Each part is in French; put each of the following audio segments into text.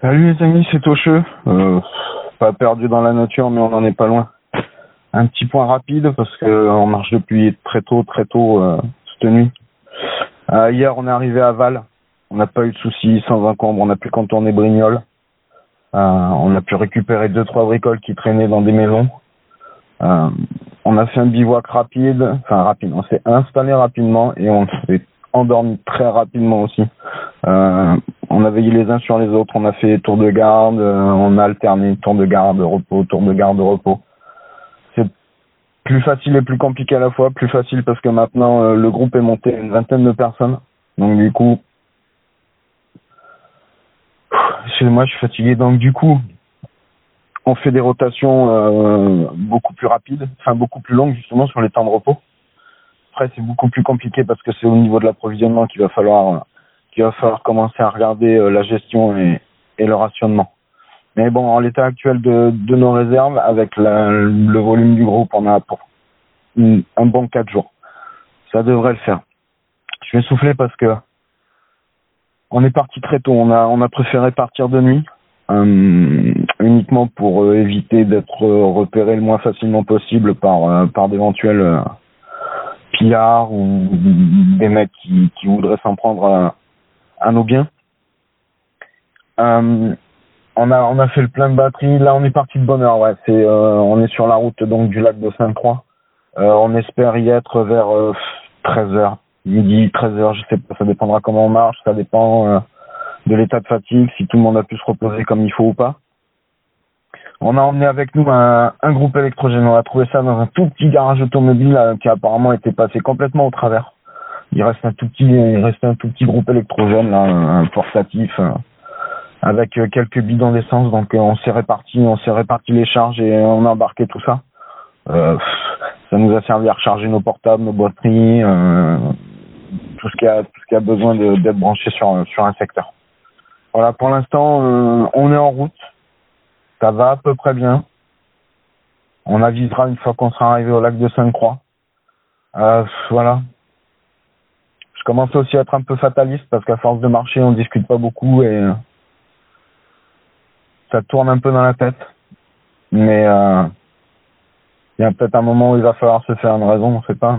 Salut les amis, c'est Tocheux. Euh, pas perdu dans la nature, mais on n'en est pas loin. Un petit point rapide parce que euh, on marche depuis très tôt, très tôt euh, cette nuit. Euh, hier, on est arrivé à Val. On n'a pas eu de soucis, sans encombre. On a pu contourner Brignoles. On a pu récupérer deux trois bricoles qui traînaient dans des maisons. On a fait un bivouac rapide, enfin rapide. On s'est installé rapidement et on s'est endormi très rapidement aussi. On a veillé les uns sur les autres, on a fait tour de garde, euh, on a alterné tour de garde, repos, tour de garde, repos. C'est plus facile et plus compliqué à la fois. Plus facile parce que maintenant euh, le groupe est monté à une vingtaine de personnes. Donc du coup, excusez-moi, je suis fatigué. Donc du coup, on fait des rotations euh, beaucoup plus rapides, enfin beaucoup plus longues justement sur les temps de repos. Après, c'est beaucoup plus compliqué parce que c'est au niveau de l'approvisionnement qu'il va falloir qu'il va falloir commencer à regarder euh, la gestion et, le rationnement. Mais bon, en l'état actuel de, nos réserves, avec le volume du groupe, on a pour un bon quatre jours. Ça devrait le faire. Je vais souffler parce que on est parti très tôt. On a préféré partir de nuit euh, uniquement pour euh, éviter d'être repéré le moins facilement possible par d'éventuels pillards ou des mecs qui, qui voudraient s'en prendre à, à nos biens. Euh, on a fait le plein de batterie. Là, on est parti de bonne heure. Ouais, euh, on est sur la route donc du lac de Sainte-Croix. Euh, on espère y être vers 13 heures, midi, 13 heures. Je sais pas. Ça dépendra comment on marche. Ça dépend euh, de l'état de fatigue, si tout le monde a pu se reposer comme il faut ou pas. On a emmené avec nous un, un groupe électrogène. On a trouvé ça dans un tout petit garage automobile euh, qui apparemment était passé complètement au travers. Il reste un tout petit, il reste un tout petit groupe électrogène un portatif euh, avec euh, quelques bidons d'essence. Donc euh, on s'est réparti, on s'est réparti les charges et on a embarqué tout ça. Ça nous a servi à recharger nos portables, nos batteries, euh, tout ce qui a besoin d'être branché sur un secteur. Voilà, pour l'instant, on est en route. Ça va à peu près bien. On avisera une fois qu'on sera arrivé au lac de Sainte-Croix. Voilà. Je commence aussi à être un peu fataliste parce qu'à force de marcher, on discute pas beaucoup et euh, ça tourne un peu dans la tête. Mais euh, il y a peut-être un moment où il va falloir se faire une raison, on sait pas.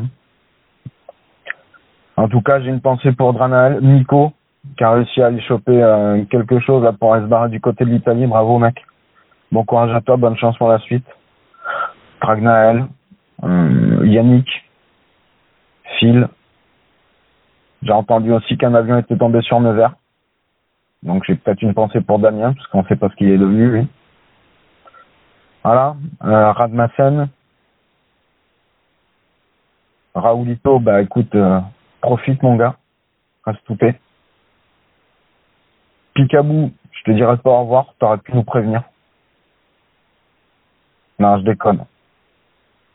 En tout cas, j'ai une pensée pour Dranael, Nico, qui a réussi à aller choper euh, quelque chose là pour barrer du côté de l'Italie. Bravo mec. Bon courage à toi, bonne chance pour la suite. Dragnael, euh, Yannick, Phil. J'ai entendu aussi qu'un avion était tombé sur Nevers. Donc j'ai peut-être une pensée pour Damien, parce qu'on sait pas ce qu'il est devenu lui. Voilà. Euh, Radmassen. Raoulito, bah écoute, euh, profite mon gars. Reste tout est. Picabou, je te dirais pas au revoir, t'aurais pu nous prévenir. Non, je déconne.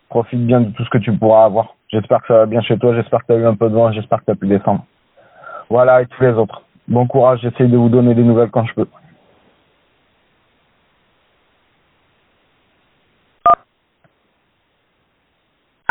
Profite bien de tout ce que tu pourras avoir. J'espère que ça va bien chez toi, j'espère que tu as eu un peu de vent, j'espère que tu as pu descendre. Voilà, et tous les autres. Bon courage, j'essaye de vous donner des nouvelles quand je peux.